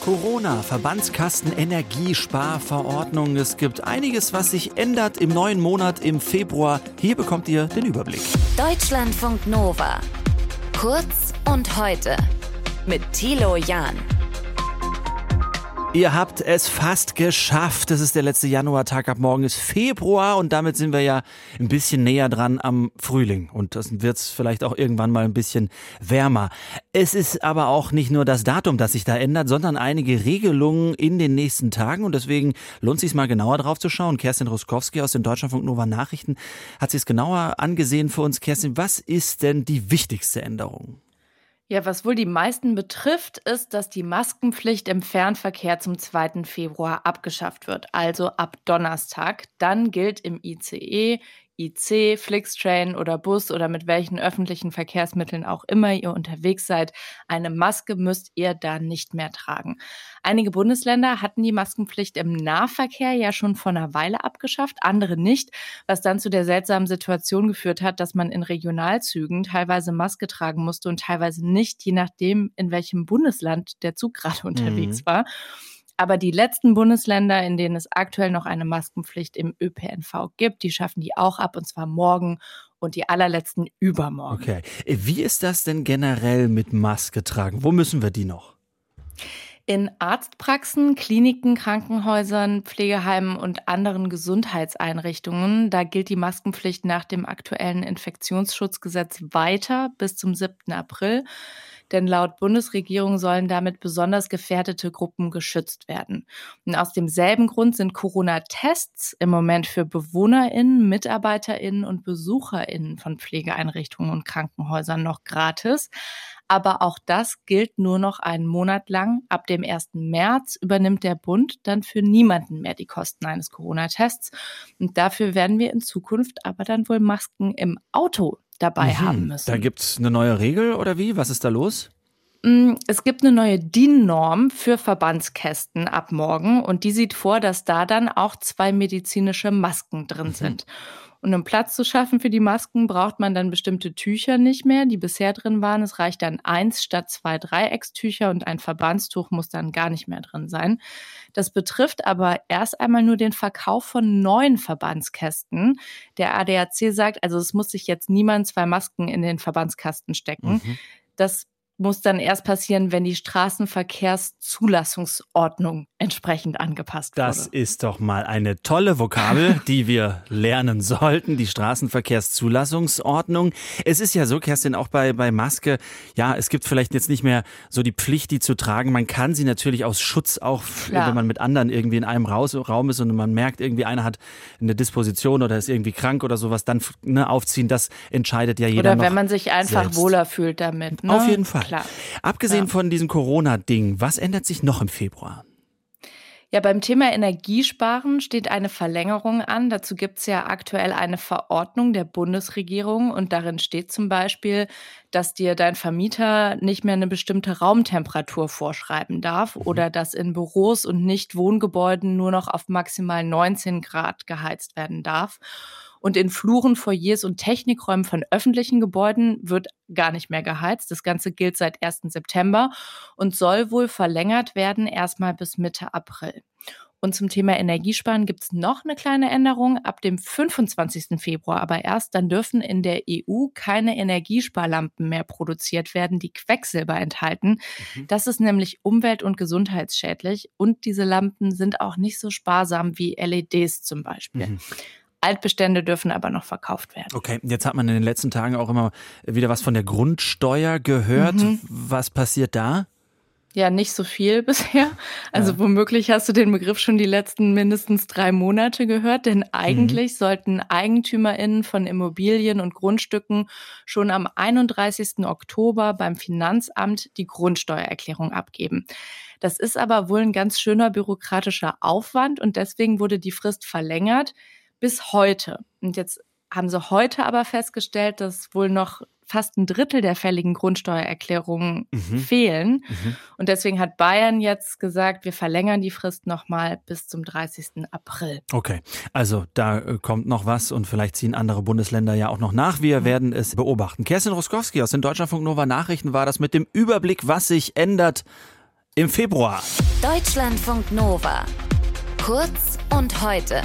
Corona, Verbandskasten, Energiesparverordnung. Es gibt einiges, was sich ändert im neuen Monat im Februar. Hier bekommt ihr den Überblick. Deutschlandfunk Nova. Kurz und heute. Mit Thilo Jahn. Ihr habt es fast geschafft. Es ist der letzte Januartag. Ab morgen ist Februar und damit sind wir ja ein bisschen näher dran am Frühling. Und das wird es vielleicht auch irgendwann mal ein bisschen wärmer. Es ist aber auch nicht nur das Datum, das sich da ändert, sondern einige Regelungen in den nächsten Tagen. Und deswegen lohnt es sich mal genauer drauf zu schauen. Kerstin Ruskowski aus den Deutschlandfunk Nova Nachrichten hat sich es genauer angesehen für uns. Kerstin, was ist denn die wichtigste Änderung? Ja, was wohl die meisten betrifft, ist, dass die Maskenpflicht im Fernverkehr zum 2. Februar abgeschafft wird, also ab Donnerstag. Dann gilt im ICE, IC, Flixtrain oder Bus oder mit welchen öffentlichen Verkehrsmitteln auch immer ihr unterwegs seid, eine Maske müsst ihr da nicht mehr tragen. Einige Bundesländer hatten die Maskenpflicht im Nahverkehr ja schon vor einer Weile abgeschafft, andere nicht, was dann zu der seltsamen Situation geführt hat, dass man in Regionalzügen teilweise Maske tragen musste und teilweise nicht, je nachdem, in welchem Bundesland der Zug gerade unterwegs mhm. war. Aber die letzten Bundesländer, in denen es aktuell noch eine Maskenpflicht im ÖPNV gibt, die schaffen die auch ab und zwar morgen und die allerletzten übermorgen. Okay. Wie ist das denn generell mit Maske tragen? Wo müssen wir die noch? In Arztpraxen, Kliniken, Krankenhäusern, Pflegeheimen und anderen Gesundheitseinrichtungen, da gilt die Maskenpflicht nach dem aktuellen Infektionsschutzgesetz weiter bis zum 7. April denn laut Bundesregierung sollen damit besonders gefährdete Gruppen geschützt werden. Und aus demselben Grund sind Corona-Tests im Moment für BewohnerInnen, MitarbeiterInnen und BesucherInnen von Pflegeeinrichtungen und Krankenhäusern noch gratis. Aber auch das gilt nur noch einen Monat lang. Ab dem 1. März übernimmt der Bund dann für niemanden mehr die Kosten eines Corona-Tests. Und dafür werden wir in Zukunft aber dann wohl Masken im Auto dabei mhm. haben müssen. Da gibt es eine neue Regel oder wie? Was ist da los? Mm, es gibt eine neue DIN-Norm für Verbandskästen ab morgen und die sieht vor, dass da dann auch zwei medizinische Masken drin mhm. Und um Platz zu schaffen für die Masken, braucht man dann bestimmte Tücher nicht mehr, die bisher drin waren. Es reicht dann eins statt zwei Dreieckstücher und ein Verbandstuch muss dann gar nicht mehr drin sein. Das betrifft aber erst einmal nur den Verkauf von neuen Verbandskästen. Der ADAC sagt, also es muss sich jetzt niemand zwei Masken in den Verbandskasten stecken. Mhm. Das muss dann erst passieren, wenn die Straßenverkehrszulassungsordnung entsprechend angepasst wird. Das ist doch mal eine tolle Vokabel, die wir lernen sollten, die Straßenverkehrszulassungsordnung. Es ist ja so, Kerstin, auch bei, bei Maske, ja, es gibt vielleicht jetzt nicht mehr so die Pflicht, die zu tragen. Man kann sie natürlich aus Schutz auch, Klar. wenn man mit anderen irgendwie in einem Raum ist und man merkt, irgendwie einer hat eine Disposition oder ist irgendwie krank oder sowas, dann ne, aufziehen, das entscheidet ja jeder Oder wenn man sich einfach selbst. wohler fühlt damit. Ne? Auf jeden Fall. Klar. Abgesehen ja. von diesem Corona-Ding, was ändert sich noch im Februar? Ja, beim Thema Energiesparen steht eine Verlängerung an. Dazu gibt es ja aktuell eine Verordnung der Bundesregierung und darin steht zum Beispiel, dass dir dein Vermieter nicht mehr eine bestimmte Raumtemperatur vorschreiben darf mhm. oder dass in Büros und Nicht-Wohngebäuden nur noch auf maximal 19 Grad geheizt werden darf. Und in Fluren, Foyers und Technikräumen von öffentlichen Gebäuden wird gar nicht mehr geheizt. Das Ganze gilt seit 1. September und soll wohl verlängert werden, erstmal bis Mitte April. Und zum Thema Energiesparen gibt es noch eine kleine Änderung. Ab dem 25. Februar aber erst, dann dürfen in der EU keine Energiesparlampen mehr produziert werden, die Quecksilber enthalten. Mhm. Das ist nämlich umwelt- und gesundheitsschädlich. Und diese Lampen sind auch nicht so sparsam wie LEDs zum Beispiel. Mhm. Altbestände dürfen aber noch verkauft werden. Okay, jetzt hat man in den letzten Tagen auch immer wieder was von der Grundsteuer gehört. Mhm. Was passiert da? Ja, nicht so viel bisher. Also ja. womöglich hast du den Begriff schon die letzten mindestens drei Monate gehört, denn eigentlich mhm. sollten EigentümerInnen von Immobilien und Grundstücken schon am 31. Oktober beim Finanzamt die Grundsteuererklärung abgeben. Das ist aber wohl ein ganz schöner bürokratischer Aufwand und deswegen wurde die Frist verlängert bis heute. Und jetzt haben sie heute aber festgestellt, dass wohl noch fast ein Drittel der fälligen Grundsteuererklärungen mhm. fehlen. Mhm. Und deswegen hat Bayern jetzt gesagt, wir verlängern die Frist nochmal bis zum 30. April. Okay, also da äh, kommt noch was und vielleicht ziehen andere Bundesländer ja auch noch nach. Wir mhm. werden es beobachten. Kerstin Roskowski aus den Deutschlandfunk Nova Nachrichten war das mit dem Überblick, was sich ändert im Februar. Deutschlandfunk Nova. Kurz und heute.